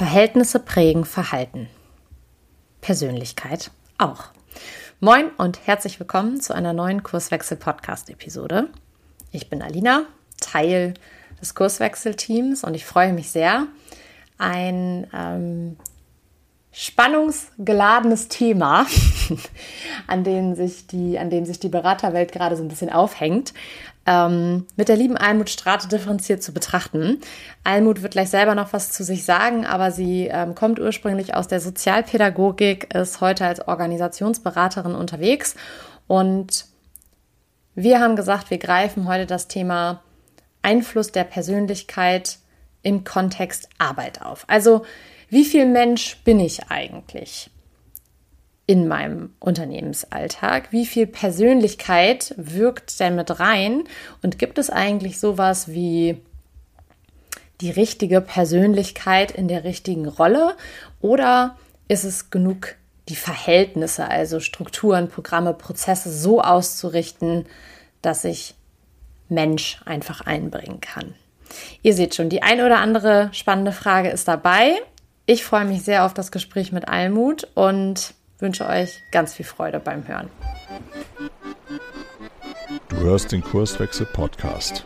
Verhältnisse prägen Verhalten. Persönlichkeit auch. Moin und herzlich willkommen zu einer neuen Kurswechsel-Podcast-Episode. Ich bin Alina, Teil des Kurswechselteams und ich freue mich sehr, ein ähm, spannungsgeladenes Thema, an dem sich die, an dem sich die Beraterwelt gerade so ein bisschen aufhängt, ähm, mit der lieben Almut Strate differenziert zu betrachten. Almut wird gleich selber noch was zu sich sagen, aber sie ähm, kommt ursprünglich aus der Sozialpädagogik, ist heute als Organisationsberaterin unterwegs und wir haben gesagt, wir greifen heute das Thema Einfluss der Persönlichkeit im Kontext Arbeit auf. Also wie viel Mensch bin ich eigentlich in meinem Unternehmensalltag? Wie viel Persönlichkeit wirkt denn mit rein? Und gibt es eigentlich sowas wie die richtige Persönlichkeit in der richtigen Rolle? Oder ist es genug, die Verhältnisse, also Strukturen, Programme, Prozesse so auszurichten, dass ich Mensch einfach einbringen kann? Ihr seht schon, die ein oder andere spannende Frage ist dabei. Ich freue mich sehr auf das Gespräch mit Almut und wünsche euch ganz viel Freude beim Hören. Du hörst den Kurswechsel Podcast.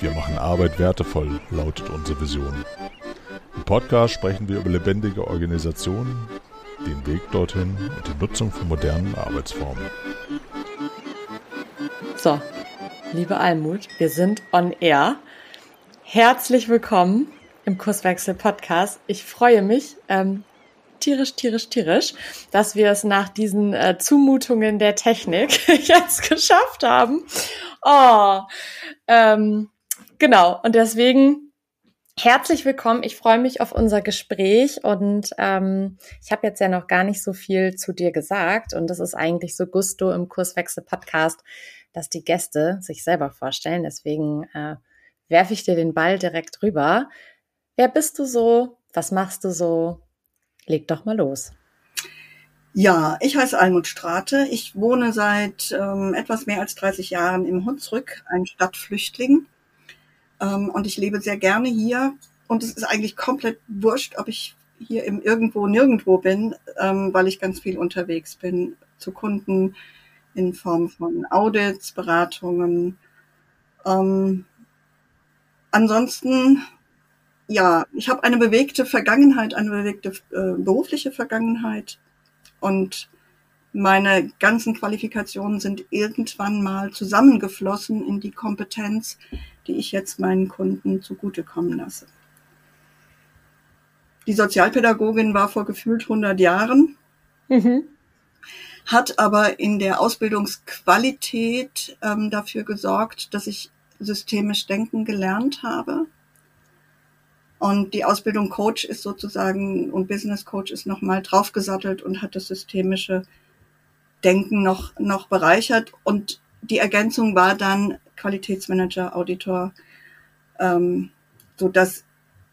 Wir machen Arbeit wertevoll, lautet unsere Vision. Im Podcast sprechen wir über lebendige Organisationen, den Weg dorthin und die Nutzung von modernen Arbeitsformen. So, liebe Almut, wir sind on air. Herzlich willkommen im Kurswechsel Podcast. Ich freue mich ähm, tierisch, tierisch, tierisch, dass wir es nach diesen äh, Zumutungen der Technik jetzt geschafft haben. Oh, ähm, genau. Und deswegen herzlich willkommen. Ich freue mich auf unser Gespräch und ähm, ich habe jetzt ja noch gar nicht so viel zu dir gesagt und das ist eigentlich so Gusto im Kurswechsel Podcast, dass die Gäste sich selber vorstellen. Deswegen äh, werfe ich dir den Ball direkt rüber. Wer bist du so? Was machst du so? Leg doch mal los. Ja, ich heiße Almut Strate. Ich wohne seit ähm, etwas mehr als 30 Jahren im Hunsrück, ein Stadtflüchtling. Ähm, und ich lebe sehr gerne hier. Und es ist eigentlich komplett wurscht, ob ich hier im Irgendwo nirgendwo bin, ähm, weil ich ganz viel unterwegs bin zu Kunden in Form von Audits, Beratungen. Ähm, ansonsten ja, ich habe eine bewegte Vergangenheit, eine bewegte äh, berufliche Vergangenheit und meine ganzen Qualifikationen sind irgendwann mal zusammengeflossen in die Kompetenz, die ich jetzt meinen Kunden zugutekommen lasse. Die Sozialpädagogin war vor gefühlt 100 Jahren, mhm. hat aber in der Ausbildungsqualität ähm, dafür gesorgt, dass ich systemisch denken gelernt habe und die Ausbildung Coach ist sozusagen und Business Coach ist nochmal draufgesattelt und hat das systemische Denken noch, noch bereichert. Und die Ergänzung war dann Qualitätsmanager, Auditor, ähm, so dass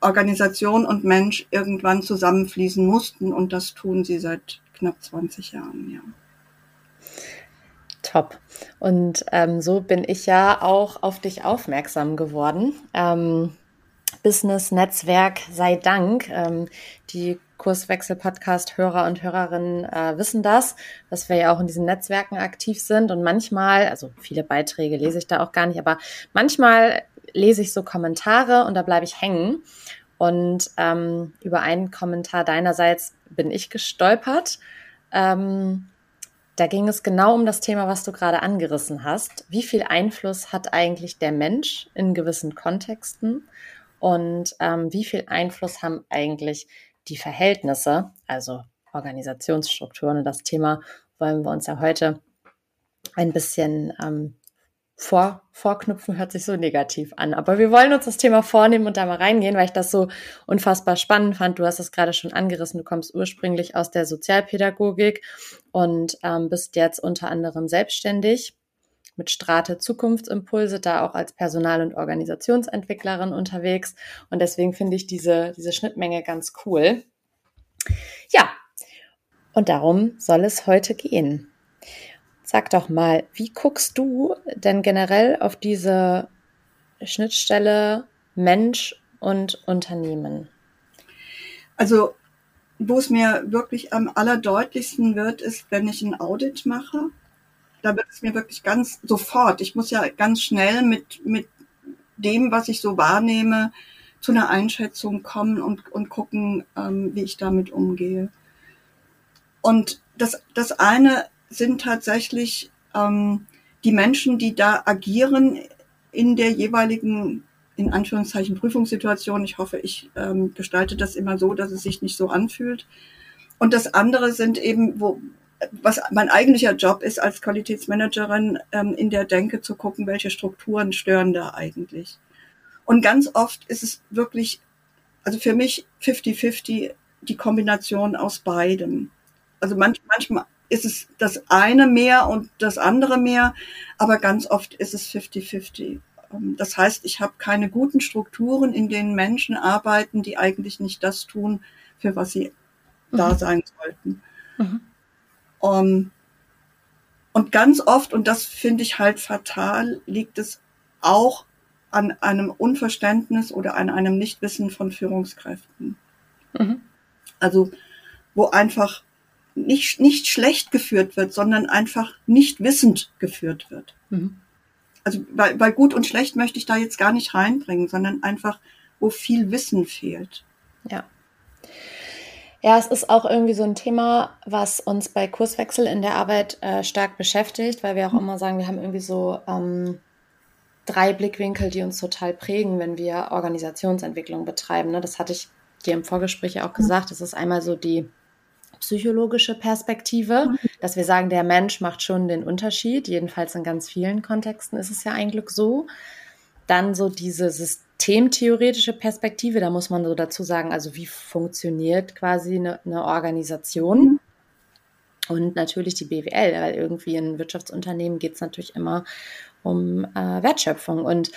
Organisation und Mensch irgendwann zusammenfließen mussten. Und das tun sie seit knapp 20 Jahren, ja. Top. Und ähm, so bin ich ja auch auf dich aufmerksam geworden. Ähm, Business-Netzwerk sei Dank. Ähm, die Kurswechsel-Podcast-Hörer und Hörerinnen äh, wissen das, dass wir ja auch in diesen Netzwerken aktiv sind. Und manchmal, also viele Beiträge lese ich da auch gar nicht, aber manchmal lese ich so Kommentare und da bleibe ich hängen. Und ähm, über einen Kommentar deinerseits bin ich gestolpert. Ähm, da ging es genau um das Thema, was du gerade angerissen hast. Wie viel Einfluss hat eigentlich der Mensch in gewissen Kontexten? Und ähm, wie viel Einfluss haben eigentlich die Verhältnisse, also Organisationsstrukturen? Und das Thema wollen wir uns ja heute ein bisschen ähm, vor, vorknüpfen, hört sich so negativ an. Aber wir wollen uns das Thema vornehmen und da mal reingehen, weil ich das so unfassbar spannend fand. Du hast es gerade schon angerissen. Du kommst ursprünglich aus der Sozialpädagogik und ähm, bist jetzt unter anderem selbstständig mit Strate Zukunftsimpulse, da auch als Personal- und Organisationsentwicklerin unterwegs. Und deswegen finde ich diese, diese Schnittmenge ganz cool. Ja, und darum soll es heute gehen. Sag doch mal, wie guckst du denn generell auf diese Schnittstelle Mensch und Unternehmen? Also wo es mir wirklich am allerdeutlichsten wird, ist, wenn ich ein Audit mache. Da wird es mir wirklich ganz sofort. Ich muss ja ganz schnell mit, mit dem, was ich so wahrnehme, zu einer Einschätzung kommen und, und gucken, ähm, wie ich damit umgehe. Und das, das eine sind tatsächlich ähm, die Menschen, die da agieren in der jeweiligen, in Anführungszeichen, Prüfungssituation. Ich hoffe, ich ähm, gestalte das immer so, dass es sich nicht so anfühlt. Und das andere sind eben, wo, was mein eigentlicher Job ist als Qualitätsmanagerin, ähm, in der Denke zu gucken, welche Strukturen stören da eigentlich. Und ganz oft ist es wirklich, also für mich 50-50 die Kombination aus beidem. Also manch, manchmal ist es das eine mehr und das andere mehr, aber ganz oft ist es 50-50. Ähm, das heißt, ich habe keine guten Strukturen, in denen Menschen arbeiten, die eigentlich nicht das tun, für was sie mhm. da sein sollten. Mhm. Um, ähm, und ganz oft, und das finde ich halt fatal, liegt es auch an einem Unverständnis oder an einem Nichtwissen von Führungskräften. Mhm. Also, wo einfach nicht, nicht schlecht geführt wird, sondern einfach nicht wissend geführt wird. Mhm. Also bei, bei gut und schlecht möchte ich da jetzt gar nicht reinbringen, sondern einfach, wo viel Wissen fehlt. Ja. Ja, es ist auch irgendwie so ein Thema, was uns bei Kurswechsel in der Arbeit äh, stark beschäftigt, weil wir auch mhm. immer sagen, wir haben irgendwie so ähm, drei Blickwinkel, die uns total prägen, wenn wir Organisationsentwicklung betreiben. Ne? Das hatte ich dir im Vorgespräch ja auch mhm. gesagt. Das ist einmal so die psychologische Perspektive, mhm. dass wir sagen, der Mensch macht schon den Unterschied. Jedenfalls in ganz vielen Kontexten ist es ja eigentlich so. Dann so diese systemtheoretische Perspektive, da muss man so dazu sagen, also wie funktioniert quasi eine, eine Organisation. Mhm. Und natürlich die BWL, weil irgendwie in Wirtschaftsunternehmen geht es natürlich immer um äh, Wertschöpfung. Und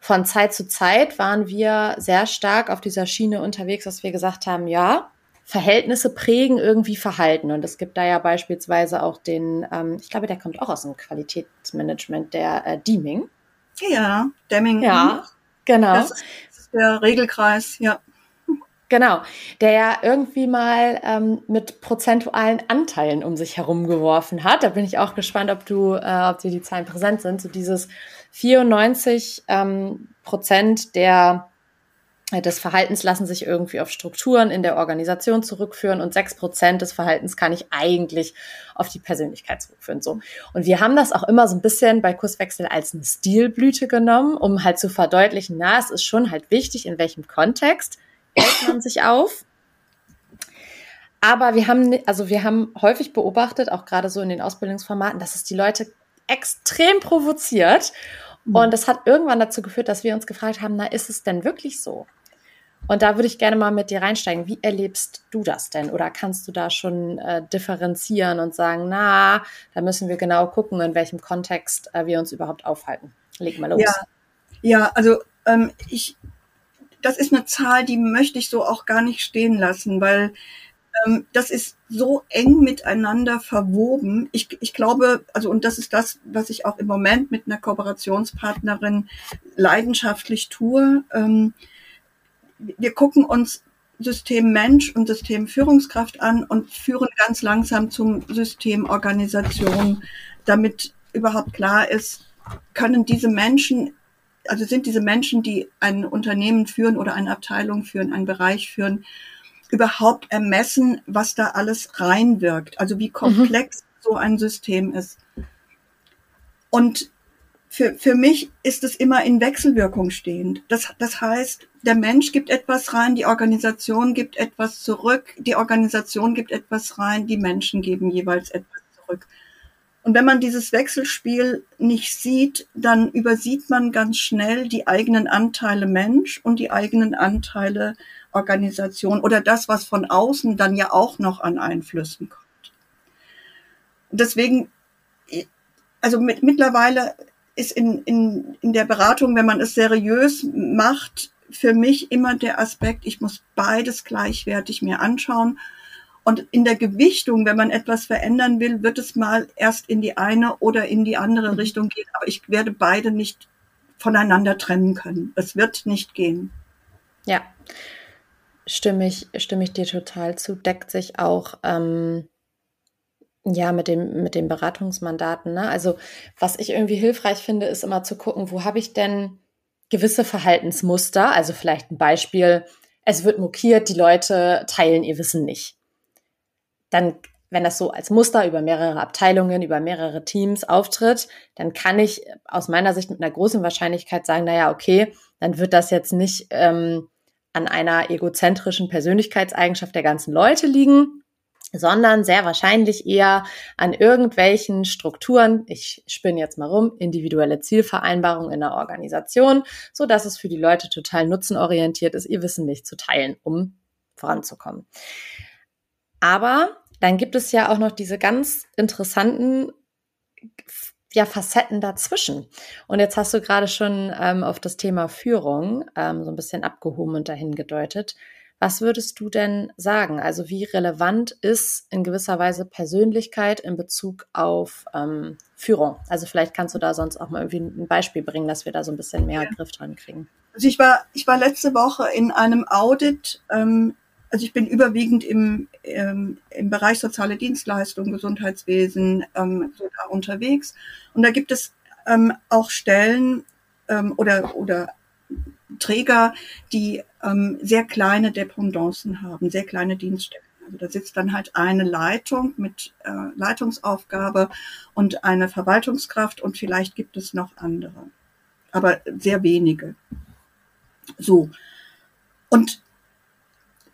von Zeit zu Zeit waren wir sehr stark auf dieser Schiene unterwegs, dass wir gesagt haben, ja, Verhältnisse prägen irgendwie Verhalten. Und es gibt da ja beispielsweise auch den, ähm, ich glaube, der kommt auch aus dem Qualitätsmanagement, der äh, Deeming. Ja, Deming. Ja, genau. Das ist, das ist der Regelkreis, ja. Genau, der ja irgendwie mal ähm, mit prozentualen Anteilen um sich herum geworfen hat. Da bin ich auch gespannt, ob du, äh, ob dir die Zahlen präsent sind. So dieses 94 ähm, Prozent der des Verhaltens lassen sich irgendwie auf Strukturen in der Organisation zurückführen und sechs Prozent des Verhaltens kann ich eigentlich auf die Persönlichkeit zurückführen. So. Und wir haben das auch immer so ein bisschen bei Kurswechsel als eine Stilblüte genommen, um halt zu verdeutlichen, na, es ist schon halt wichtig, in welchem Kontext hält man sich auf. Aber wir haben, also wir haben häufig beobachtet, auch gerade so in den Ausbildungsformaten, dass es die Leute extrem provoziert. Mhm. Und das hat irgendwann dazu geführt, dass wir uns gefragt haben, na, ist es denn wirklich so? Und da würde ich gerne mal mit dir reinsteigen. Wie erlebst du das denn? Oder kannst du da schon äh, differenzieren und sagen, na, da müssen wir genau gucken, in welchem Kontext äh, wir uns überhaupt aufhalten? Leg mal los. Ja, ja also ähm, ich, das ist eine Zahl, die möchte ich so auch gar nicht stehen lassen, weil ähm, das ist so eng miteinander verwoben. Ich, ich glaube, also und das ist das, was ich auch im Moment mit einer Kooperationspartnerin leidenschaftlich tue. Ähm, wir gucken uns System Mensch und System Führungskraft an und führen ganz langsam zum System Organisation, damit überhaupt klar ist, können diese Menschen, also sind diese Menschen, die ein Unternehmen führen oder eine Abteilung führen, einen Bereich führen, überhaupt ermessen, was da alles reinwirkt, also wie komplex mhm. so ein System ist. Und für, für mich ist es immer in Wechselwirkung stehend. Das, das heißt, der Mensch gibt etwas rein, die Organisation gibt etwas zurück, die Organisation gibt etwas rein, die Menschen geben jeweils etwas zurück. Und wenn man dieses Wechselspiel nicht sieht, dann übersieht man ganz schnell die eigenen Anteile Mensch und die eigenen Anteile Organisation oder das, was von außen dann ja auch noch an Einflüssen kommt. deswegen, also mit, mittlerweile ist in, in, in der Beratung, wenn man es seriös macht, für mich immer der Aspekt, ich muss beides gleichwertig mir anschauen. Und in der Gewichtung, wenn man etwas verändern will, wird es mal erst in die eine oder in die andere mhm. Richtung gehen. Aber ich werde beide nicht voneinander trennen können. Es wird nicht gehen. Ja. stimme ich, stimme ich dir total zu. Deckt sich auch ähm, ja mit dem, mit den Beratungsmandaten. Ne? Also was ich irgendwie hilfreich finde, ist immer zu gucken, wo habe ich denn gewisse Verhaltensmuster? Also vielleicht ein Beispiel, es wird mokiert, die Leute teilen ihr Wissen nicht. Dann wenn das so als Muster über mehrere Abteilungen, über mehrere Teams auftritt, dann kann ich aus meiner Sicht mit einer großen Wahrscheinlichkeit sagen, naja, okay, dann wird das jetzt nicht ähm, an einer egozentrischen Persönlichkeitseigenschaft der ganzen Leute liegen, sondern sehr wahrscheinlich eher an irgendwelchen Strukturen, ich spinne jetzt mal rum, individuelle Zielvereinbarungen in der Organisation, so dass es für die Leute total nutzenorientiert ist, ihr Wissen nicht zu teilen, um voranzukommen. Aber dann gibt es ja auch noch diese ganz interessanten ja, Facetten dazwischen. Und jetzt hast du gerade schon ähm, auf das Thema Führung ähm, so ein bisschen abgehoben und dahin gedeutet. Was würdest du denn sagen? Also wie relevant ist in gewisser Weise Persönlichkeit in Bezug auf ähm, Führung? Also vielleicht kannst du da sonst auch mal irgendwie ein Beispiel bringen, dass wir da so ein bisschen mehr ja. Griff dran kriegen. Also ich war, ich war letzte Woche in einem Audit ähm, also ich bin überwiegend im, ähm, im Bereich soziale Dienstleistungen, Gesundheitswesen ähm, so unterwegs. Und da gibt es ähm, auch Stellen ähm, oder, oder Träger, die ähm, sehr kleine Dependancen haben, sehr kleine Dienststellen. Also da sitzt dann halt eine Leitung mit äh, Leitungsaufgabe und eine Verwaltungskraft und vielleicht gibt es noch andere, aber sehr wenige. So. Und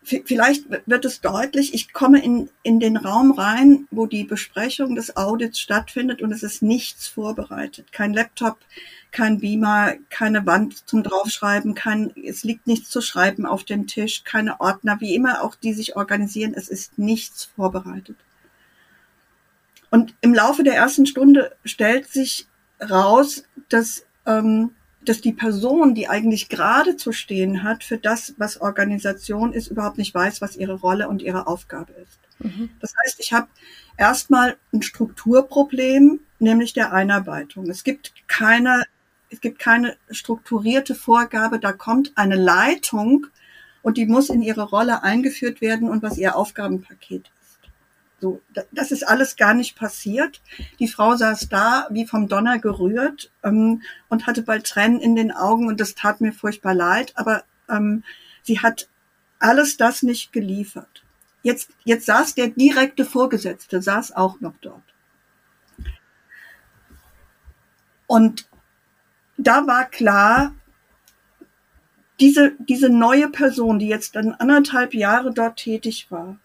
vielleicht wird es deutlich, ich komme in, in den Raum rein, wo die Besprechung des Audits stattfindet und es ist nichts vorbereitet. Kein Laptop, kein Beamer, keine Wand zum Draufschreiben, kein, es liegt nichts zu schreiben auf dem Tisch, keine Ordner, wie immer auch die sich organisieren, es ist nichts vorbereitet. Und im Laufe der ersten Stunde stellt sich raus, dass ähm, dass die Person, die eigentlich gerade zu stehen hat für das, was Organisation ist, überhaupt nicht weiß, was ihre Rolle und ihre Aufgabe ist. Mhm. Das heißt, ich habe erstmal ein Strukturproblem, nämlich der Einarbeitung. Es gibt keine, es gibt keine strukturierte Vorgabe, da kommt eine Leitung und die muss in ihre Rolle eingeführt werden und was ihr Aufgabenpaket so, das ist alles gar nicht passiert. Die Frau saß da, wie vom Donner gerührt ähm, und hatte bald Tränen in den Augen und das tat mir furchtbar leid. Aber ähm, sie hat alles das nicht geliefert. Jetzt, jetzt saß der direkte Vorgesetzte, saß auch noch dort. Und da war klar, diese, diese neue Person, die jetzt dann anderthalb Jahre dort tätig war,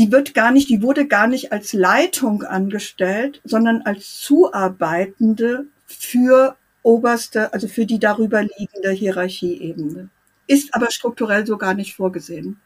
die wird gar nicht, die wurde gar nicht als Leitung angestellt, sondern als Zuarbeitende für oberste, also für die darüber liegende Hierarchieebene. Ist aber strukturell so gar nicht vorgesehen.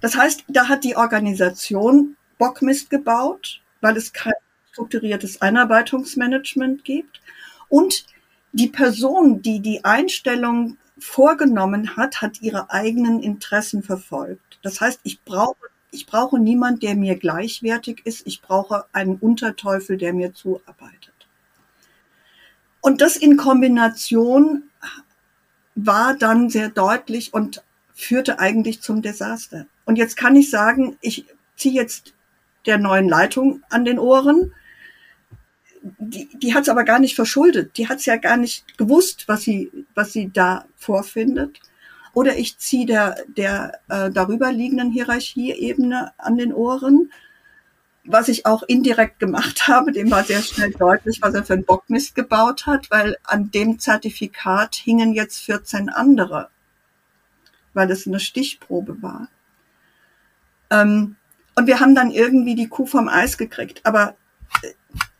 Das heißt, da hat die Organisation Bockmist gebaut, weil es kein strukturiertes Einarbeitungsmanagement gibt. Und die Person, die die Einstellung vorgenommen hat, hat ihre eigenen Interessen verfolgt. Das heißt, ich brauche ich brauche niemand, der mir gleichwertig ist. Ich brauche einen Unterteufel, der mir zuarbeitet. Und das in Kombination war dann sehr deutlich und führte eigentlich zum Desaster. Und jetzt kann ich sagen, ich ziehe jetzt der neuen Leitung an den Ohren die, die hat es aber gar nicht verschuldet. Die hat es ja gar nicht gewusst, was sie, was sie da vorfindet. Oder ich ziehe der, der äh, darüber liegenden Hierarchieebene an den Ohren, was ich auch indirekt gemacht habe. Dem war sehr schnell deutlich, was er für einen Bockmist gebaut hat, weil an dem Zertifikat hingen jetzt 14 andere, weil es eine Stichprobe war. Ähm, und wir haben dann irgendwie die Kuh vom Eis gekriegt. Aber äh,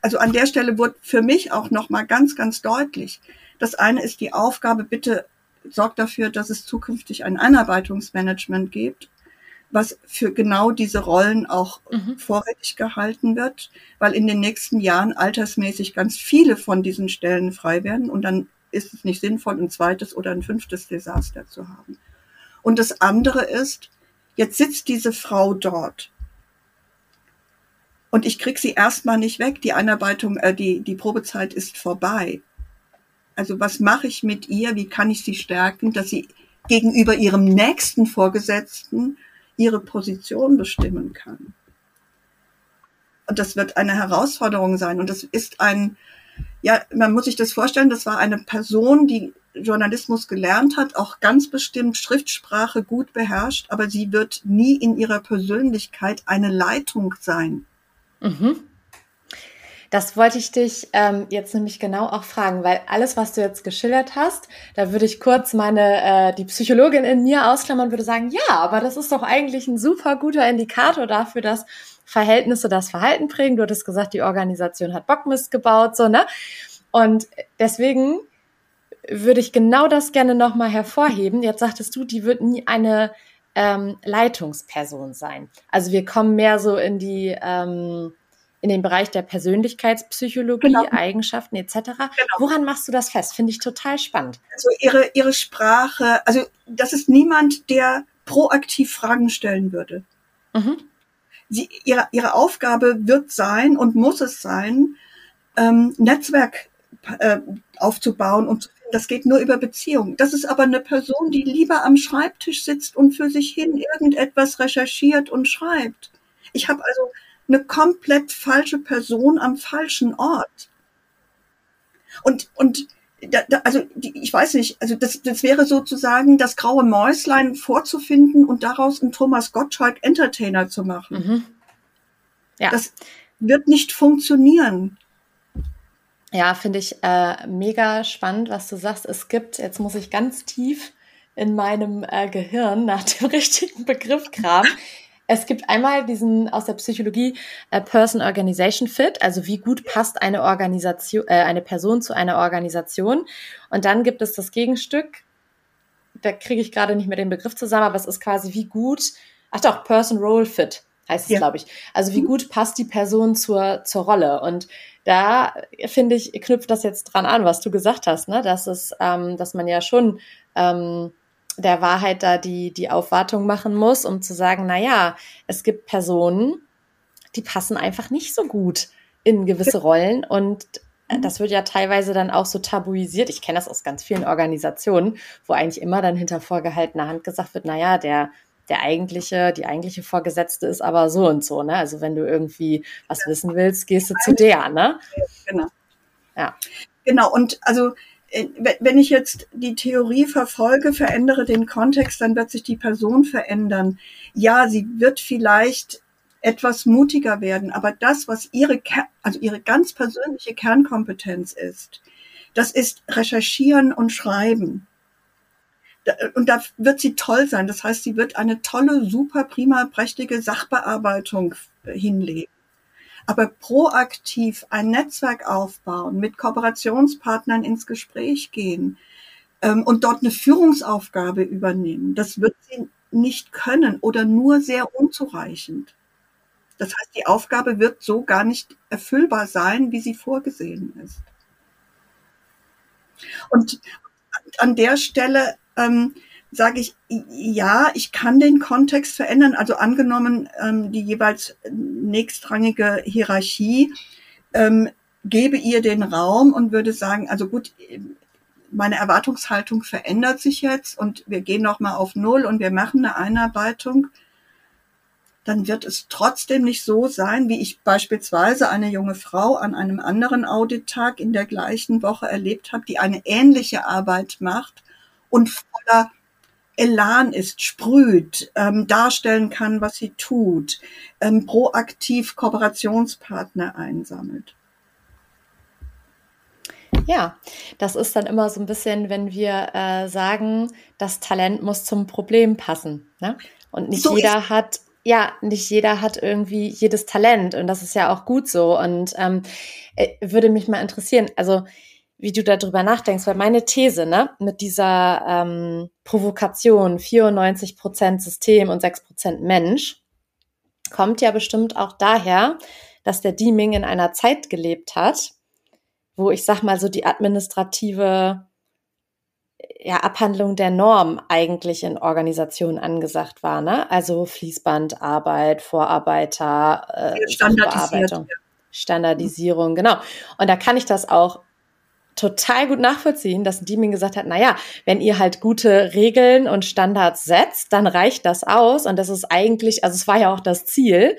also an der Stelle wurde für mich auch noch mal ganz, ganz deutlich. Das eine ist die Aufgabe, bitte sorgt dafür, dass es zukünftig ein Einarbeitungsmanagement gibt, was für genau diese Rollen auch mhm. vorrätig gehalten wird, weil in den nächsten Jahren altersmäßig ganz viele von diesen Stellen frei werden und dann ist es nicht sinnvoll, ein zweites oder ein fünftes Desaster zu haben. Und das andere ist, jetzt sitzt diese Frau dort und ich krieg sie erstmal nicht weg. Die Einarbeitung, äh, die, die Probezeit ist vorbei. Also was mache ich mit ihr? Wie kann ich sie stärken, dass sie gegenüber ihrem nächsten Vorgesetzten ihre Position bestimmen kann. Und das wird eine Herausforderung sein. Und das ist ein, ja, man muss sich das vorstellen, das war eine Person, die Journalismus gelernt hat, auch ganz bestimmt Schriftsprache gut beherrscht, aber sie wird nie in ihrer Persönlichkeit eine Leitung sein. Mhm. Das wollte ich dich ähm, jetzt nämlich genau auch fragen, weil alles, was du jetzt geschildert hast, da würde ich kurz meine äh, die Psychologin in mir ausklammern und würde sagen, ja, aber das ist doch eigentlich ein super guter Indikator dafür, dass Verhältnisse das Verhalten prägen. Du hattest gesagt, die Organisation hat Bockmist gebaut, so ne? Und deswegen würde ich genau das gerne nochmal hervorheben. Jetzt sagtest du, die wird nie eine ähm, Leitungsperson sein. Also wir kommen mehr so in die ähm, in den Bereich der Persönlichkeitspsychologie, genau. Eigenschaften etc. Genau. Woran machst du das fest? Finde ich total spannend. Also ihre ihre Sprache, also das ist niemand, der proaktiv Fragen stellen würde. Mhm. Sie, ihre, ihre Aufgabe wird sein und muss es sein, ähm, Netzwerk äh, aufzubauen und das geht nur über Beziehung. Das ist aber eine Person, die lieber am Schreibtisch sitzt und für sich hin irgendetwas recherchiert und schreibt. Ich habe also eine komplett falsche Person am falschen Ort. Und, und da, da, also die, ich weiß nicht, also das, das wäre sozusagen das graue Mäuslein vorzufinden und daraus einen Thomas Gottschalk Entertainer zu machen. Mhm. Ja. Das wird nicht funktionieren. Ja, finde ich äh, mega spannend, was du sagst. Es gibt, jetzt muss ich ganz tief in meinem äh, Gehirn nach dem richtigen Begriff graben. Es gibt einmal diesen aus der Psychologie äh, Person Organization Fit, also wie gut passt eine Organisation, äh, eine Person zu einer Organisation. Und dann gibt es das Gegenstück, da kriege ich gerade nicht mehr den Begriff zusammen, aber es ist quasi wie gut, ach doch, Person Role Fit heißt es, ja. glaube ich. Also wie mhm. gut passt die Person zur, zur Rolle. Und da finde ich, knüpft das jetzt dran an, was du gesagt hast, ne? Dass es, ähm, dass man ja schon ähm, der Wahrheit da die, die Aufwartung machen muss, um zu sagen, na ja, es gibt Personen, die passen einfach nicht so gut in gewisse Rollen und mhm. das wird ja teilweise dann auch so tabuisiert. Ich kenne das aus ganz vielen Organisationen, wo eigentlich immer dann hinter vorgehaltener Hand gesagt wird, na ja, der der eigentliche, die eigentliche Vorgesetzte ist aber so und so, ne? Also wenn du irgendwie was wissen willst, gehst du zu der, ne? Genau. Ja. Genau. Und also, äh, wenn ich jetzt die Theorie verfolge, verändere den Kontext, dann wird sich die Person verändern. Ja, sie wird vielleicht etwas mutiger werden, aber das, was ihre, also ihre ganz persönliche Kernkompetenz ist, das ist recherchieren und schreiben und da wird sie toll sein. Das heißt, sie wird eine tolle, super prima, prächtige Sachbearbeitung hinlegen. Aber proaktiv ein Netzwerk aufbauen, mit Kooperationspartnern ins Gespräch gehen ähm, und dort eine Führungsaufgabe übernehmen, das wird sie nicht können oder nur sehr unzureichend. Das heißt, die Aufgabe wird so gar nicht erfüllbar sein, wie sie vorgesehen ist. Und an der Stelle ähm, sage ich, ja, ich kann den Kontext verändern. Also angenommen, ähm, die jeweils nächstrangige Hierarchie ähm, gebe ihr den Raum und würde sagen, also gut, meine Erwartungshaltung verändert sich jetzt und wir gehen nochmal auf Null und wir machen eine Einarbeitung, dann wird es trotzdem nicht so sein, wie ich beispielsweise eine junge Frau an einem anderen Audittag in der gleichen Woche erlebt habe, die eine ähnliche Arbeit macht und voller Elan ist, sprüht, ähm, darstellen kann, was sie tut, ähm, proaktiv Kooperationspartner einsammelt. Ja, das ist dann immer so ein bisschen, wenn wir äh, sagen, das Talent muss zum Problem passen. Ne? Und nicht so jeder hat, ja, nicht jeder hat irgendwie jedes Talent und das ist ja auch gut so. Und ähm, äh, würde mich mal interessieren, also wie du darüber nachdenkst, weil meine These, ne, mit dieser ähm, Provokation, 94 Prozent System und 6 Prozent Mensch, kommt ja bestimmt auch daher, dass der Deeming in einer Zeit gelebt hat, wo ich sag mal so die administrative ja, Abhandlung der Norm eigentlich in Organisationen angesagt war, ne? Also Fließbandarbeit, Vorarbeiter, äh, Standardisierung, Standardisierung, genau. Und da kann ich das auch total gut nachvollziehen, dass die mir gesagt hat, na ja, wenn ihr halt gute Regeln und Standards setzt, dann reicht das aus und das ist eigentlich, also es war ja auch das Ziel,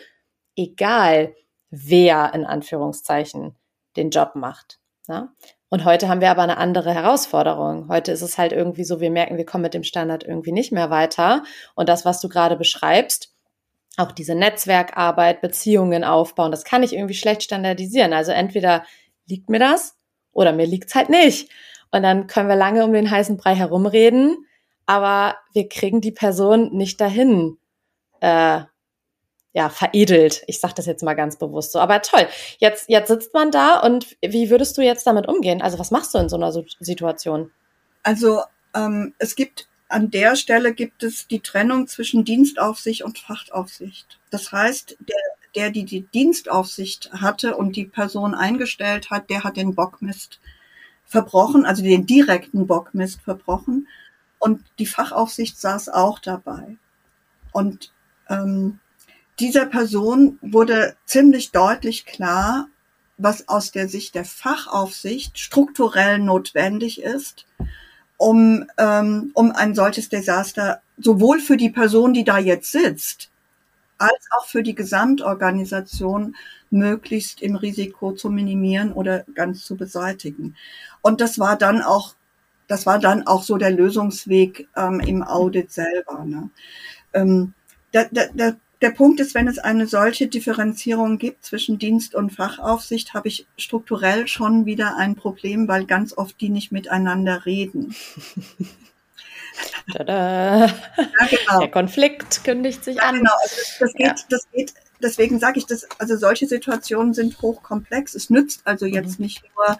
egal wer in Anführungszeichen den Job macht. Ja? Und heute haben wir aber eine andere Herausforderung. Heute ist es halt irgendwie so, wir merken, wir kommen mit dem Standard irgendwie nicht mehr weiter. Und das, was du gerade beschreibst, auch diese Netzwerkarbeit, Beziehungen aufbauen, das kann ich irgendwie schlecht standardisieren. Also entweder liegt mir das oder mir liegt's halt nicht. Und dann können wir lange um den heißen Brei herumreden, aber wir kriegen die Person nicht dahin, äh, ja, veredelt. Ich sage das jetzt mal ganz bewusst so. Aber toll, jetzt, jetzt sitzt man da und wie würdest du jetzt damit umgehen? Also was machst du in so einer Situation? Also ähm, es gibt an der Stelle gibt es die Trennung zwischen Dienstaufsicht und Fachaufsicht. Das heißt, der, der die, die Dienstaufsicht hatte und die Person eingestellt hat, der hat den Bockmist verbrochen, also den direkten Bockmist verbrochen. Und die Fachaufsicht saß auch dabei. Und ähm, dieser Person wurde ziemlich deutlich klar, was aus der Sicht der Fachaufsicht strukturell notwendig ist, um, ähm, um ein solches Desaster sowohl für die Person, die da jetzt sitzt, als auch für die Gesamtorganisation möglichst im Risiko zu minimieren oder ganz zu beseitigen. Und das war dann auch, das war dann auch so der Lösungsweg ähm, im Audit selber. Ne? Ähm, der, der, der der Punkt ist, wenn es eine solche Differenzierung gibt zwischen Dienst und Fachaufsicht, habe ich strukturell schon wieder ein Problem, weil ganz oft die nicht miteinander reden. Tada. Ja, genau. Der Konflikt kündigt sich ja, an. Genau, also das, das, geht, ja. das geht, deswegen sage ich das, also solche Situationen sind hochkomplex. Es nützt also jetzt mhm. nicht nur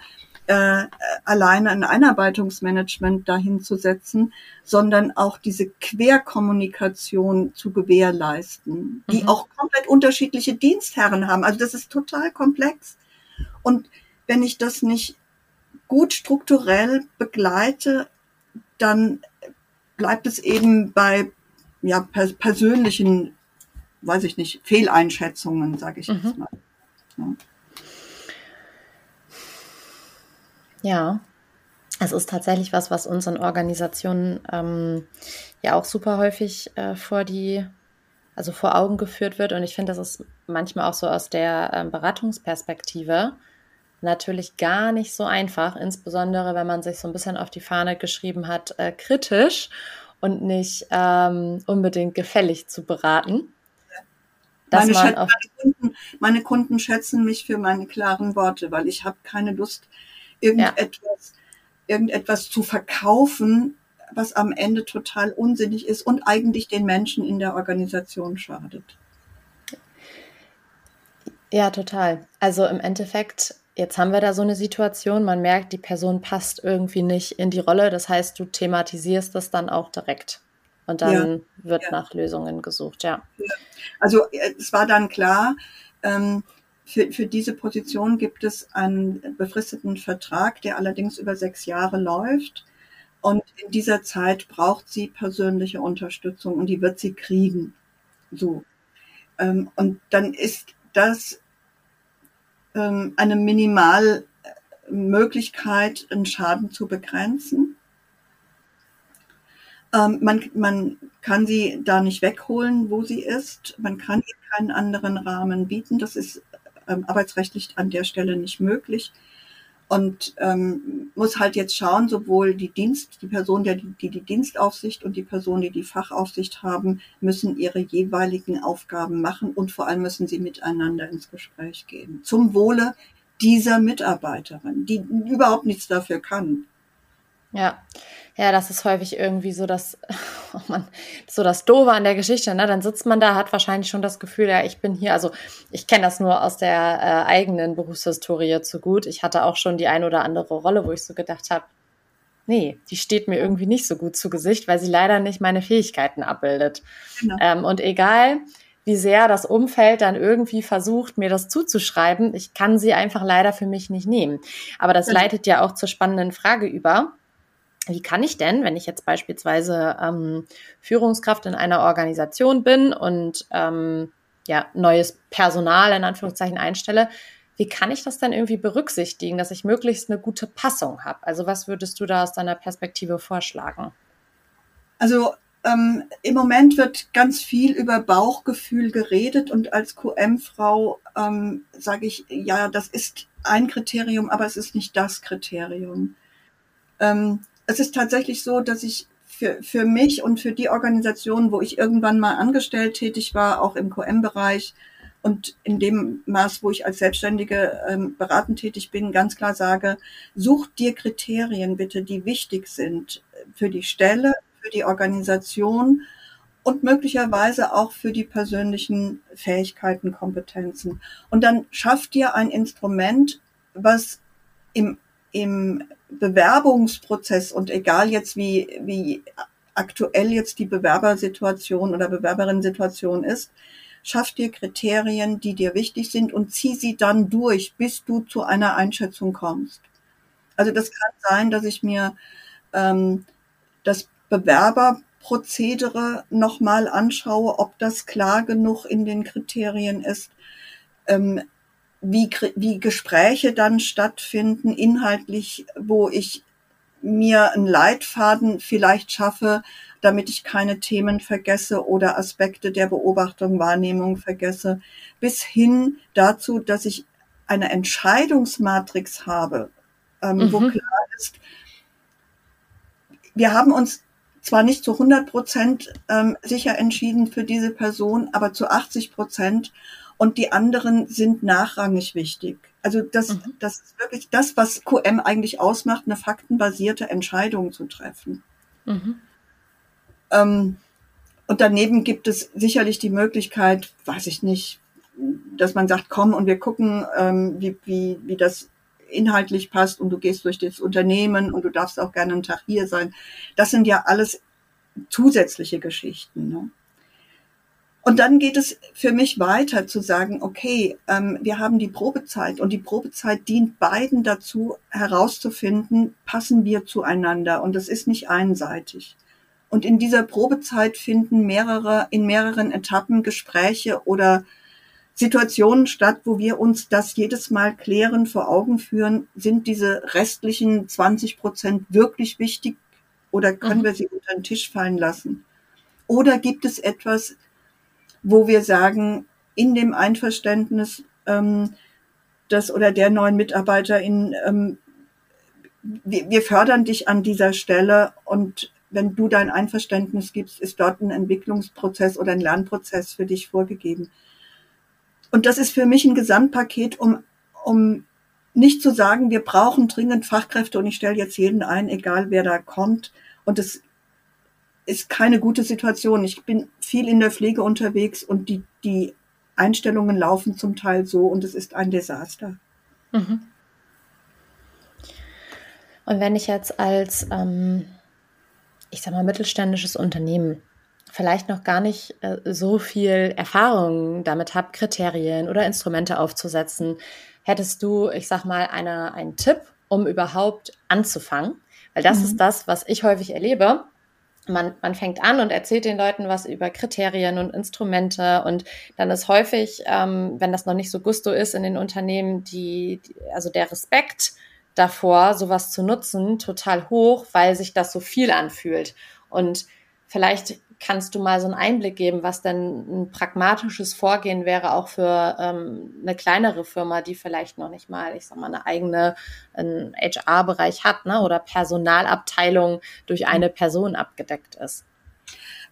äh, alleine ein Einarbeitungsmanagement dahin zu setzen, sondern auch diese Querkommunikation zu gewährleisten, die mhm. auch komplett unterschiedliche Dienstherren haben. Also das ist total komplex. Und wenn ich das nicht gut strukturell begleite, dann bleibt es eben bei ja, per persönlichen, weiß ich nicht, Fehleinschätzungen, sage ich mhm. jetzt mal. Ja. Ja, es ist tatsächlich was, was uns in Organisationen ähm, ja auch super häufig äh, vor die, also vor Augen geführt wird. Und ich finde, das ist manchmal auch so aus der ähm, Beratungsperspektive natürlich gar nicht so einfach, insbesondere wenn man sich so ein bisschen auf die Fahne geschrieben hat, äh, kritisch und nicht ähm, unbedingt gefällig zu beraten. Meine, meine, Kunden, meine, Kunden, schätzen mich für meine klaren Worte, weil ich habe keine Lust, irgendetwas, ja. irgendetwas zu verkaufen, was am Ende total unsinnig ist und eigentlich den Menschen in der Organisation schadet. Ja, total. Also im Endeffekt, jetzt haben wir da so eine Situation, man merkt, die Person passt irgendwie nicht in die Rolle. Das heißt, du thematisierst das dann auch direkt. Und dann ja, wird ja. nach Lösungen gesucht, ja. Also äh, es war dann klar, ähm, für, für diese Position gibt es einen befristeten Vertrag, der allerdings über sechs Jahre läuft. Und in dieser Zeit braucht sie persönliche Unterstützung und die wird sie kriegen. So. Ähm, und dann ist das ähm, eine Minimalmöglichkeit, einen Schaden zu begrenzen. Ähm, man, man kann sie da nicht wegholen, wo sie ist. Man kann ihr keinen anderen Rahmen bieten. Das ist ähm, arbeitsrechtlich an der Stelle nicht möglich. Und ähm, muss halt jetzt schauen, sowohl die Dienst, die Person, die, die die Dienstaufsicht und die Person, die die Fachaufsicht haben, müssen ihre jeweiligen Aufgaben machen und vor allem müssen sie miteinander ins Gespräch gehen. Zum Wohle dieser Mitarbeiterin, die überhaupt nichts dafür kann. Ja, ja, das ist häufig irgendwie so das, oh Mann, so das Doofe an der Geschichte. Ne? Dann sitzt man da, hat wahrscheinlich schon das Gefühl, ja, ich bin hier. Also ich kenne das nur aus der äh, eigenen Berufshistorie zu gut. Ich hatte auch schon die ein oder andere Rolle, wo ich so gedacht habe, nee, die steht mir irgendwie nicht so gut zu Gesicht, weil sie leider nicht meine Fähigkeiten abbildet. Genau. Ähm, und egal, wie sehr das Umfeld dann irgendwie versucht, mir das zuzuschreiben, ich kann sie einfach leider für mich nicht nehmen. Aber das genau. leitet ja auch zur spannenden Frage über wie kann ich denn, wenn ich jetzt beispielsweise ähm, Führungskraft in einer Organisation bin und ähm, ja, neues Personal in Anführungszeichen einstelle, Wie kann ich das denn irgendwie berücksichtigen, dass ich möglichst eine gute Passung habe? Also was würdest du da aus deiner Perspektive vorschlagen? Also ähm, im Moment wird ganz viel über Bauchgefühl geredet und als QM-Frau ähm, sage ich, ja, das ist ein Kriterium, aber es ist nicht das Kriterium. Ähm, es ist tatsächlich so, dass ich für, für mich und für die Organisation, wo ich irgendwann mal angestellt tätig war, auch im QM-Bereich und in dem Maß, wo ich als Selbstständige ähm, beratend tätig bin, ganz klar sage, such dir Kriterien bitte, die wichtig sind für die Stelle, für die Organisation und möglicherweise auch für die persönlichen Fähigkeiten, Kompetenzen. Und dann schaff dir ein Instrument, was im, im Bewerbungsprozess und egal jetzt wie, wie aktuell jetzt die Bewerbersituation oder Bewerberin-Situation ist, schaff dir Kriterien, die dir wichtig sind und zieh sie dann durch, bis du zu einer Einschätzung kommst. Also das kann sein, dass ich mir ähm, das Bewerberprozedere nochmal anschaue, ob das klar genug in den Kriterien ist, ähm, wie, wie Gespräche dann stattfinden, inhaltlich, wo ich mir einen Leitfaden vielleicht schaffe, damit ich keine Themen vergesse oder Aspekte der Beobachtung, Wahrnehmung vergesse, bis hin dazu, dass ich eine Entscheidungsmatrix habe, ähm, mhm. wo klar ist, wir haben uns zwar nicht zu 100 Prozent ähm, sicher entschieden für diese Person, aber zu 80 Prozent und die anderen sind nachrangig wichtig. Also das, mhm. das ist wirklich das, was QM eigentlich ausmacht, eine faktenbasierte Entscheidung zu treffen. Mhm. Ähm, und daneben gibt es sicherlich die Möglichkeit, weiß ich nicht, dass man sagt, komm und wir gucken, ähm, wie, wie, wie das inhaltlich passt und du gehst durch das Unternehmen und du darfst auch gerne einen Tag hier sein. Das sind ja alles zusätzliche Geschichten. Ne? Und dann geht es für mich weiter zu sagen, okay, ähm, wir haben die Probezeit und die Probezeit dient beiden dazu herauszufinden, passen wir zueinander und das ist nicht einseitig. Und in dieser Probezeit finden mehrere, in mehreren Etappen Gespräche oder Situationen statt, wo wir uns das jedes Mal klären, vor Augen führen, sind diese restlichen 20 Prozent wirklich wichtig oder können mhm. wir sie unter den Tisch fallen lassen? Oder gibt es etwas, wo wir sagen, in dem Einverständnis ähm, des oder der neuen Mitarbeiterin, ähm, wir, wir fördern dich an dieser Stelle und wenn du dein Einverständnis gibst, ist dort ein Entwicklungsprozess oder ein Lernprozess für dich vorgegeben. Und das ist für mich ein Gesamtpaket, um, um nicht zu sagen, wir brauchen dringend Fachkräfte und ich stelle jetzt jeden ein, egal wer da kommt. Und das ist keine gute Situation. Ich bin viel in der Pflege unterwegs und die, die Einstellungen laufen zum Teil so und es ist ein Desaster. Mhm. Und wenn ich jetzt als, ähm, ich sag mal, mittelständisches Unternehmen vielleicht noch gar nicht äh, so viel Erfahrung damit habe, Kriterien oder Instrumente aufzusetzen, hättest du, ich sag mal, eine, einen Tipp, um überhaupt anzufangen? Weil das mhm. ist das, was ich häufig erlebe. Man, man fängt an und erzählt den Leuten was über Kriterien und Instrumente und dann ist häufig, ähm, wenn das noch nicht so gusto ist in den Unternehmen, die, die also der Respekt davor, sowas zu nutzen, total hoch, weil sich das so viel anfühlt. Und vielleicht kannst du mal so einen Einblick geben, was denn ein pragmatisches Vorgehen wäre, auch für ähm, eine kleinere Firma, die vielleicht noch nicht mal, ich sag mal, eine eigene HR-Bereich hat, ne, oder Personalabteilung durch mhm. eine Person abgedeckt ist.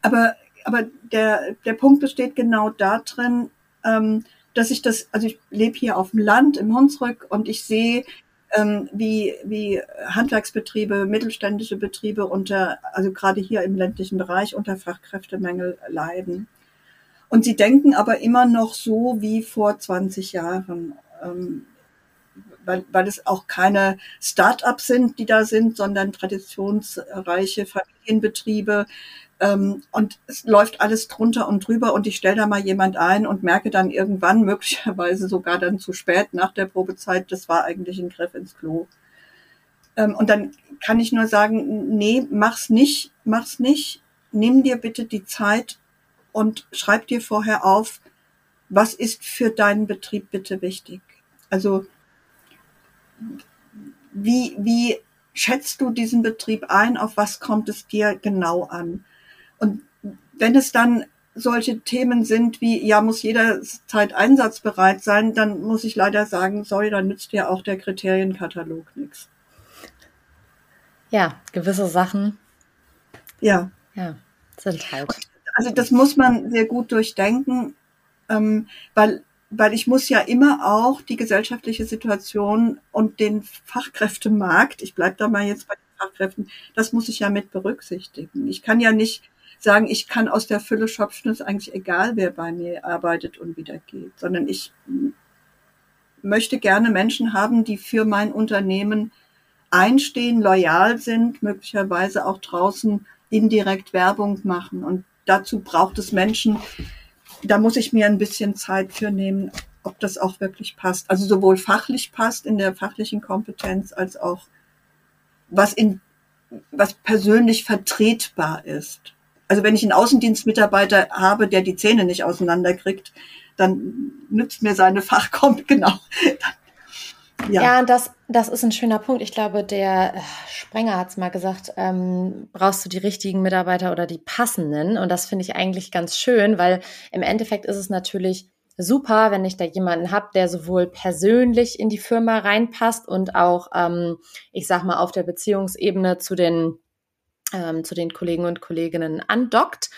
Aber, aber der, der Punkt besteht genau darin, ähm, dass ich das, also ich lebe hier auf dem Land im Hunsrück und ich sehe ähm, wie, wie Handwerksbetriebe, mittelständische Betriebe unter, also gerade hier im ländlichen Bereich unter Fachkräftemangel leiden. Und sie denken aber immer noch so wie vor 20 Jahren. Ähm, weil, weil es auch keine Start-ups sind, die da sind, sondern traditionsreiche Familienbetriebe, ähm, und es läuft alles drunter und drüber und ich stelle da mal jemand ein und merke dann irgendwann, möglicherweise sogar dann zu spät nach der Probezeit, das war eigentlich ein Griff ins Klo. Ähm, und dann kann ich nur sagen, nee, mach's nicht, mach's nicht. Nimm dir bitte die Zeit und schreib dir vorher auf, was ist für deinen Betrieb bitte wichtig. Also wie, wie schätzt du diesen Betrieb ein? Auf was kommt es dir genau an? Und wenn es dann solche Themen sind wie, ja, muss jederzeit einsatzbereit sein, dann muss ich leider sagen, sorry, dann nützt ja auch der Kriterienkatalog nichts. Ja, gewisse Sachen. Ja. Ja, sind halt. Also das muss man sehr gut durchdenken, ähm, weil, weil ich muss ja immer auch die gesellschaftliche Situation und den Fachkräftemarkt, ich bleibe da mal jetzt bei den Fachkräften, das muss ich ja mit berücksichtigen. Ich kann ja nicht sagen, ich kann aus der Fülle schöpfen, ist eigentlich egal, wer bei mir arbeitet und wieder geht, sondern ich möchte gerne Menschen haben, die für mein Unternehmen einstehen, loyal sind, möglicherweise auch draußen indirekt Werbung machen. Und dazu braucht es Menschen, da muss ich mir ein bisschen Zeit für nehmen, ob das auch wirklich passt. Also sowohl fachlich passt in der fachlichen Kompetenz als auch was in was persönlich vertretbar ist. Also wenn ich einen Außendienstmitarbeiter habe, der die Zähne nicht auseinanderkriegt, dann nützt mir seine Fachkomp genau. ja, ja das, das ist ein schöner Punkt. Ich glaube, der äh, Sprenger hat es mal gesagt, ähm, brauchst du die richtigen Mitarbeiter oder die passenden. Und das finde ich eigentlich ganz schön, weil im Endeffekt ist es natürlich super, wenn ich da jemanden habe, der sowohl persönlich in die Firma reinpasst und auch, ähm, ich sag mal, auf der Beziehungsebene zu den ähm, zu den Kollegen und Kolleginnen andockt.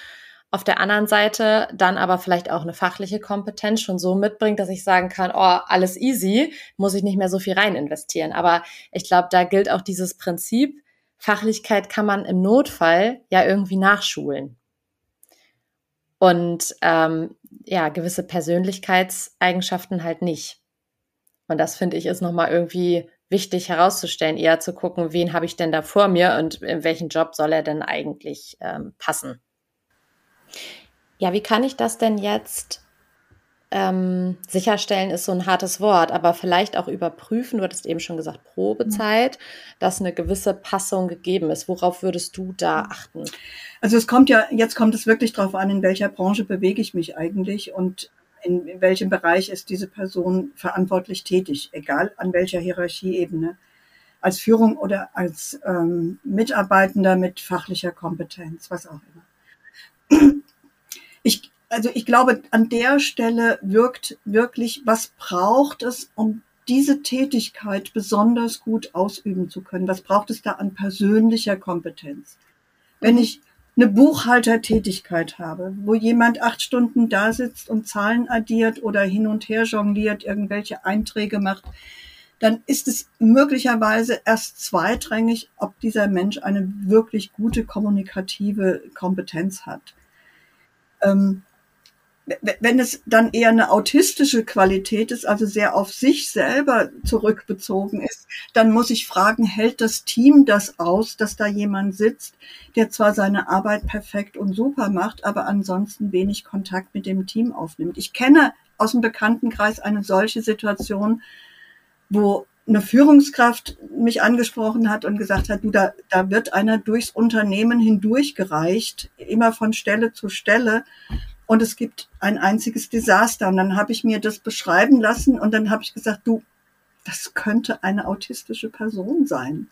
Auf der anderen Seite dann aber vielleicht auch eine fachliche Kompetenz schon so mitbringt, dass ich sagen kann, oh, alles easy, muss ich nicht mehr so viel rein investieren. Aber ich glaube, da gilt auch dieses Prinzip, Fachlichkeit kann man im Notfall ja irgendwie nachschulen. Und ähm, ja, gewisse Persönlichkeitseigenschaften halt nicht. Und das finde ich ist nochmal irgendwie wichtig herauszustellen, eher zu gucken, wen habe ich denn da vor mir und in welchen Job soll er denn eigentlich ähm, passen. Ja, wie kann ich das denn jetzt ähm, sicherstellen, ist so ein hartes Wort, aber vielleicht auch überprüfen, du hattest eben schon gesagt, Probezeit, dass eine gewisse Passung gegeben ist. Worauf würdest du da achten? Also es kommt ja, jetzt kommt es wirklich darauf an, in welcher Branche bewege ich mich eigentlich und in, in welchem Bereich ist diese Person verantwortlich tätig, egal an welcher Hierarchieebene, als Führung oder als ähm, Mitarbeitender mit fachlicher Kompetenz, was auch immer. Ich, also ich glaube, an der Stelle wirkt wirklich, was braucht es, um diese Tätigkeit besonders gut ausüben zu können? Was braucht es da an persönlicher Kompetenz? Wenn ich eine Buchhaltertätigkeit habe, wo jemand acht Stunden da sitzt und Zahlen addiert oder hin und her jongliert, irgendwelche Einträge macht, dann ist es möglicherweise erst zweitrangig, ob dieser Mensch eine wirklich gute kommunikative Kompetenz hat. Ähm, wenn es dann eher eine autistische Qualität ist, also sehr auf sich selber zurückbezogen ist, dann muss ich fragen, hält das Team das aus, dass da jemand sitzt, der zwar seine Arbeit perfekt und super macht, aber ansonsten wenig Kontakt mit dem Team aufnimmt. Ich kenne aus dem Bekanntenkreis eine solche Situation, wo eine Führungskraft mich angesprochen hat und gesagt hat, du, da, da wird einer durchs Unternehmen hindurchgereicht, immer von Stelle zu Stelle und es gibt ein einziges Desaster. Und dann habe ich mir das beschreiben lassen und dann habe ich gesagt, du, das könnte eine autistische Person sein.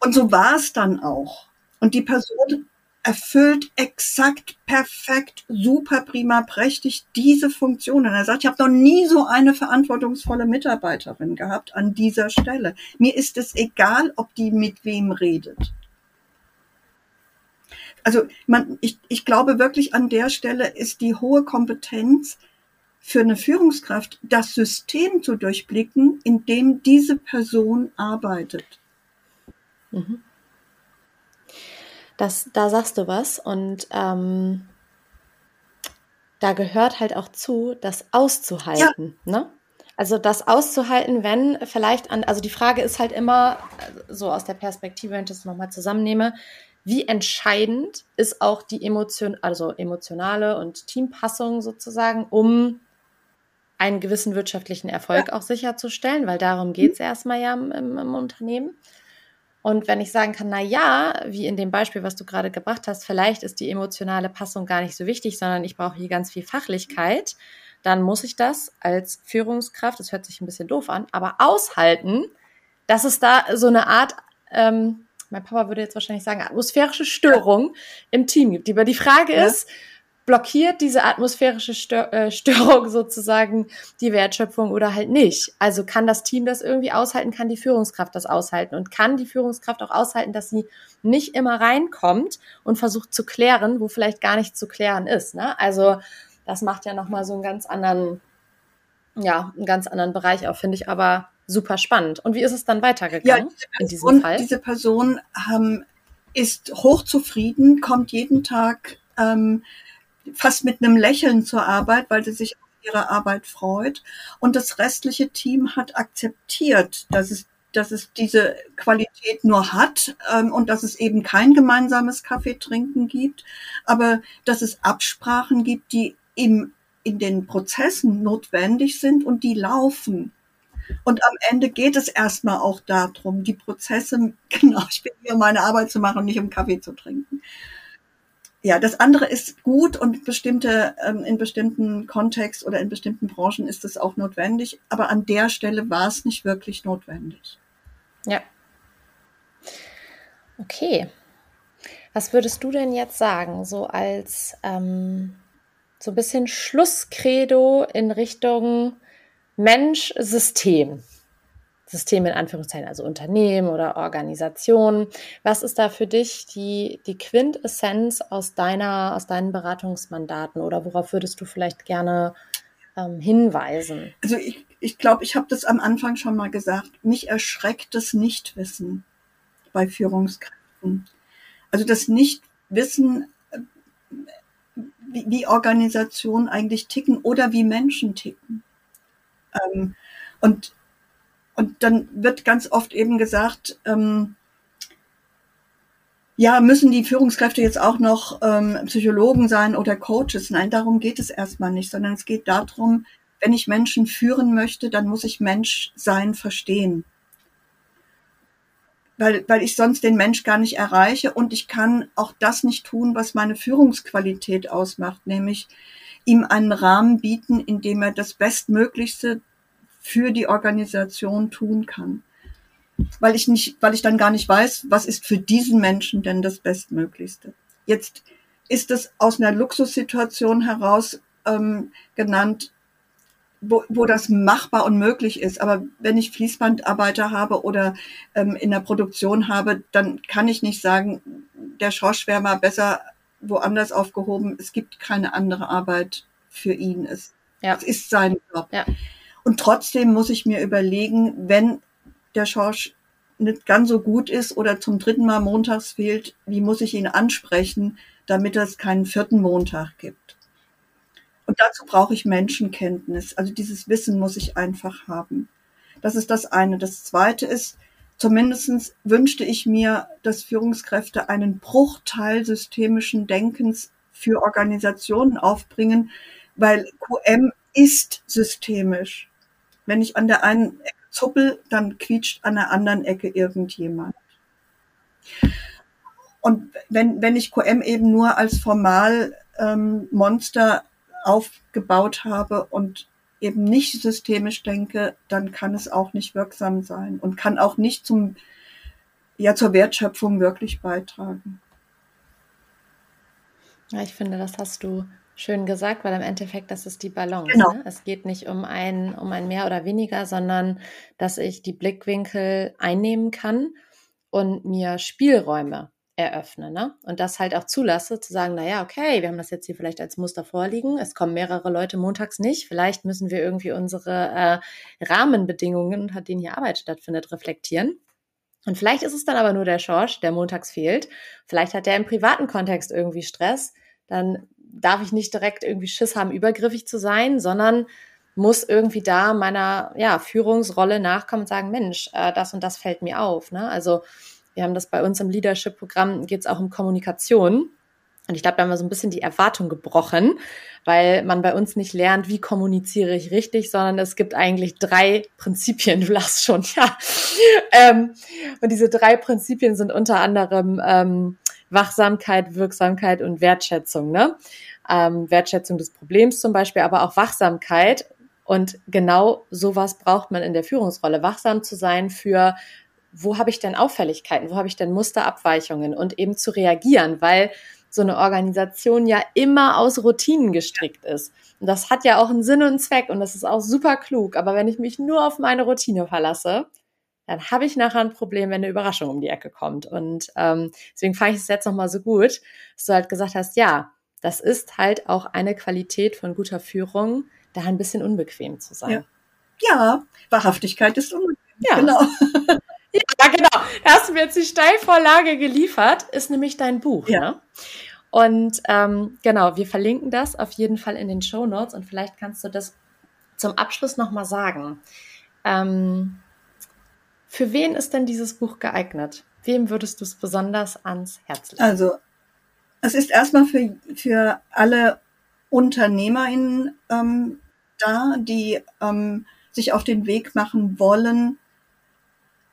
Und so war es dann auch. Und die Person erfüllt exakt, perfekt, super prima, prächtig diese Funktion. Und er sagt, ich habe noch nie so eine verantwortungsvolle Mitarbeiterin gehabt an dieser Stelle. Mir ist es egal, ob die mit wem redet also man, ich, ich glaube wirklich an der Stelle ist die hohe Kompetenz für eine Führungskraft, das System zu durchblicken, in dem diese Person arbeitet. Mhm. Das, da sagst du was und ähm, da gehört halt auch zu, das auszuhalten. Ja. Ne? Also das auszuhalten, wenn vielleicht an, also die Frage ist halt immer, so aus der Perspektive, wenn ich das nochmal zusammennehme, wie entscheidend ist auch die Emotion, also emotionale und Teampassung sozusagen, um einen gewissen wirtschaftlichen Erfolg ja. auch sicherzustellen, weil darum geht es mhm. erstmal ja im, im, Unternehmen. Und wenn ich sagen kann, na ja, wie in dem Beispiel, was du gerade gebracht hast, vielleicht ist die emotionale Passung gar nicht so wichtig, sondern ich brauche hier ganz viel Fachlichkeit, dann muss ich das als Führungskraft, das hört sich ein bisschen doof an, aber aushalten, dass es da so eine Art, ähm, mein Papa würde jetzt wahrscheinlich sagen, atmosphärische Störung im Team gibt. Aber die Frage ja. ist, blockiert diese atmosphärische äh, Störung sozusagen die Wertschöpfung oder halt nicht? Also kann das Team das irgendwie aushalten, kann die Führungskraft das aushalten und kann die Führungskraft auch aushalten, dass sie nicht immer reinkommt und versucht zu klären, wo vielleicht gar nichts zu klären ist. Ne? Also das macht ja nochmal so einen ganz anderen, ja, einen ganz anderen Bereich auch, finde ich aber super spannend. Und wie ist es dann weitergegangen ja, in diesem Fall? Diese Person ähm, ist hochzufrieden, kommt jeden Tag ähm, fast mit einem Lächeln zur Arbeit, weil sie sich auf ihre Arbeit freut. Und das restliche Team hat akzeptiert, dass es dass es diese Qualität nur hat ähm, und dass es eben kein gemeinsames Kaffeetrinken gibt, aber dass es Absprachen gibt, die im, in den Prozessen notwendig sind und die laufen. Und am Ende geht es erstmal auch darum, die Prozesse, genau, ich bin hier, um meine Arbeit zu machen und nicht um Kaffee zu trinken ja, das andere ist gut und bestimmte, ähm, in bestimmten Kontext oder in bestimmten Branchen ist es auch notwendig, aber an der Stelle war es nicht wirklich notwendig. Ja. Okay. Was würdest du denn jetzt sagen, so als ähm, so ein bisschen Schlusskredo in Richtung Mensch-System? System in Anführungszeichen, also Unternehmen oder Organisationen. Was ist da für dich die, die Quintessenz aus deiner, aus deinen Beratungsmandaten oder worauf würdest du vielleicht gerne ähm, hinweisen? Also ich, ich glaube, ich habe das am Anfang schon mal gesagt. Mich erschreckt das Nichtwissen bei Führungskräften. Also das Nichtwissen, äh, wie, wie Organisationen eigentlich ticken oder wie Menschen ticken. Ähm, und und dann wird ganz oft eben gesagt, ähm, ja, müssen die Führungskräfte jetzt auch noch ähm, Psychologen sein oder Coaches? Nein, darum geht es erstmal nicht, sondern es geht darum, wenn ich Menschen führen möchte, dann muss ich Mensch sein verstehen. Weil, weil ich sonst den Mensch gar nicht erreiche und ich kann auch das nicht tun, was meine Führungsqualität ausmacht, nämlich ihm einen Rahmen bieten, in dem er das Bestmöglichste für die Organisation tun kann. Weil ich nicht, weil ich dann gar nicht weiß, was ist für diesen Menschen denn das Bestmöglichste. Jetzt ist es aus einer Luxussituation heraus ähm, genannt, wo, wo das machbar und möglich ist. Aber wenn ich Fließbandarbeiter habe oder ähm, in der Produktion habe, dann kann ich nicht sagen, der Schorsch wäre mal besser woanders aufgehoben. Es gibt keine andere Arbeit für ihn. Es, ja. es ist sein Job. Ja. Und trotzdem muss ich mir überlegen, wenn der Schorsch nicht ganz so gut ist oder zum dritten Mal montags fehlt, wie muss ich ihn ansprechen, damit es keinen vierten Montag gibt. Und dazu brauche ich Menschenkenntnis. Also dieses Wissen muss ich einfach haben. Das ist das eine. Das zweite ist, zumindestens wünschte ich mir, dass Führungskräfte einen Bruchteil systemischen Denkens für Organisationen aufbringen, weil QM ist systemisch. Wenn ich an der einen Ecke zuppel, dann quietscht an der anderen Ecke irgendjemand. Und wenn, wenn ich QM eben nur als formal ähm, Monster aufgebaut habe und eben nicht systemisch denke, dann kann es auch nicht wirksam sein und kann auch nicht zum, ja, zur Wertschöpfung wirklich beitragen. Ja, ich finde, das hast du Schön gesagt, weil im Endeffekt das ist die Balance. Genau. Ne? Es geht nicht um ein, um ein mehr oder weniger, sondern dass ich die Blickwinkel einnehmen kann und mir Spielräume eröffne. Ne? Und das halt auch zulasse, zu sagen, naja, okay, wir haben das jetzt hier vielleicht als Muster vorliegen. Es kommen mehrere Leute montags nicht. Vielleicht müssen wir irgendwie unsere äh, Rahmenbedingungen, unter denen hier Arbeit stattfindet, reflektieren. Und vielleicht ist es dann aber nur der Schorsch, der montags fehlt. Vielleicht hat der im privaten Kontext irgendwie Stress. Dann darf ich nicht direkt irgendwie Schiss haben, übergriffig zu sein, sondern muss irgendwie da meiner ja, Führungsrolle nachkommen und sagen, Mensch, äh, das und das fällt mir auf. Ne? Also wir haben das bei uns im Leadership-Programm, geht es auch um Kommunikation. Und ich glaube, da haben wir so ein bisschen die Erwartung gebrochen, weil man bei uns nicht lernt, wie kommuniziere ich richtig, sondern es gibt eigentlich drei Prinzipien. Du lachst schon, ja. Ähm, und diese drei Prinzipien sind unter anderem ähm, Wachsamkeit, Wirksamkeit und Wertschätzung, ne? Ähm, Wertschätzung des Problems zum Beispiel, aber auch Wachsamkeit. Und genau sowas braucht man in der Führungsrolle. Wachsam zu sein für wo habe ich denn Auffälligkeiten, wo habe ich denn Musterabweichungen und eben zu reagieren, weil so eine Organisation ja immer aus Routinen gestrickt ist. Und das hat ja auch einen Sinn und einen Zweck und das ist auch super klug. Aber wenn ich mich nur auf meine Routine verlasse, dann habe ich nachher ein Problem, wenn eine Überraschung um die Ecke kommt. Und ähm, deswegen fand ich es jetzt nochmal so gut, dass du halt gesagt hast, ja, das ist halt auch eine Qualität von guter Führung, da ein bisschen unbequem zu sein. Ja, ja Wahrhaftigkeit ist unbequem. Ja. Genau. Ja, genau. Da hast du mir jetzt die Steilvorlage geliefert, ist nämlich dein Buch. Ja. Ne? Und ähm, genau, wir verlinken das auf jeden Fall in den Show Notes und vielleicht kannst du das zum Abschluss nochmal sagen. Ähm, für wen ist denn dieses Buch geeignet? Wem würdest du es besonders ans Herz legen? Also, es ist erstmal für, für alle UnternehmerInnen ähm, da, die ähm, sich auf den Weg machen wollen,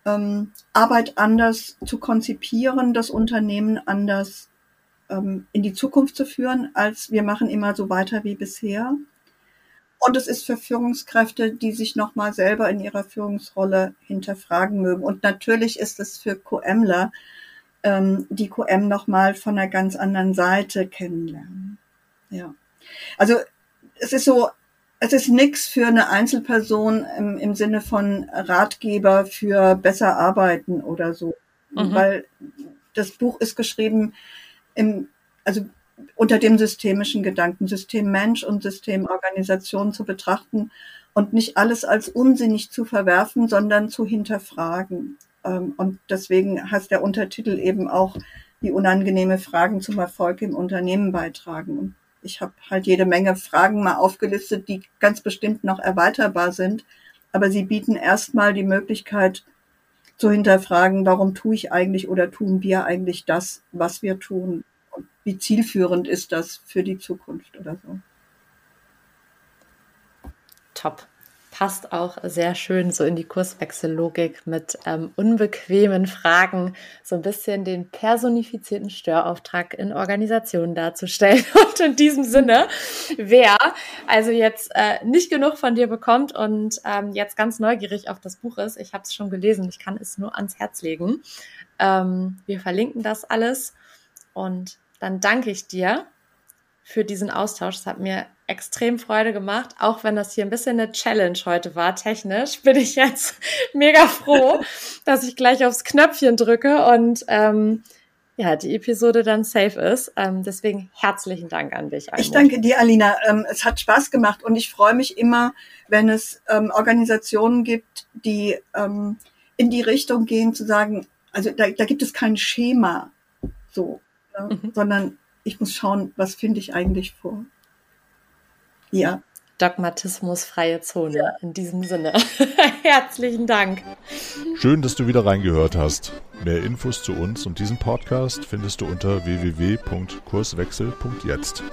ähm, Arbeit anders zu konzipieren, das Unternehmen anders ähm, in die Zukunft zu führen, als wir machen immer so weiter wie bisher. Und es ist für Führungskräfte, die sich nochmal selber in ihrer Führungsrolle hinterfragen mögen. Und natürlich ist es für QMler, ähm, die QM nochmal von einer ganz anderen Seite kennenlernen. Ja. Also es ist so, es ist nichts für eine Einzelperson im, im Sinne von Ratgeber für besser arbeiten oder so. Mhm. Weil das Buch ist geschrieben im, also unter dem systemischen Gedanken, System Mensch und System Organisation zu betrachten und nicht alles als unsinnig zu verwerfen, sondern zu hinterfragen. Ähm, und deswegen heißt der Untertitel eben auch, die unangenehme Fragen zum Erfolg im Unternehmen beitragen. Ich habe halt jede Menge Fragen mal aufgelistet, die ganz bestimmt noch erweiterbar sind. Aber sie bieten erstmal die Möglichkeit zu hinterfragen, warum tue ich eigentlich oder tun wir eigentlich das, was wir tun? Und wie zielführend ist das für die Zukunft oder so? Top passt auch sehr schön so in die Kurswechsellogik mit ähm, unbequemen Fragen, so ein bisschen den personifizierten Störauftrag in Organisationen darzustellen. Und in diesem Sinne, wer also jetzt äh, nicht genug von dir bekommt und ähm, jetzt ganz neugierig auf das Buch ist, ich habe es schon gelesen, ich kann es nur ans Herz legen. Ähm, wir verlinken das alles und dann danke ich dir für diesen Austausch. Es hat mir extrem Freude gemacht, auch wenn das hier ein bisschen eine Challenge heute war, technisch, bin ich jetzt mega froh, dass ich gleich aufs Knöpfchen drücke und ähm, ja, die Episode dann safe ist. Ähm, deswegen herzlichen Dank an dich. Almut. Ich danke dir, Alina. Ähm, es hat Spaß gemacht und ich freue mich immer, wenn es ähm, Organisationen gibt, die ähm, in die Richtung gehen, zu sagen, also da, da gibt es kein Schema so, ne, mhm. sondern ich muss schauen, was finde ich eigentlich vor. Ja. Dogmatismusfreie Zone ja. in diesem Sinne. Herzlichen Dank. Schön, dass du wieder reingehört hast. Mehr Infos zu uns und diesem Podcast findest du unter www.kurswechsel.jetzt.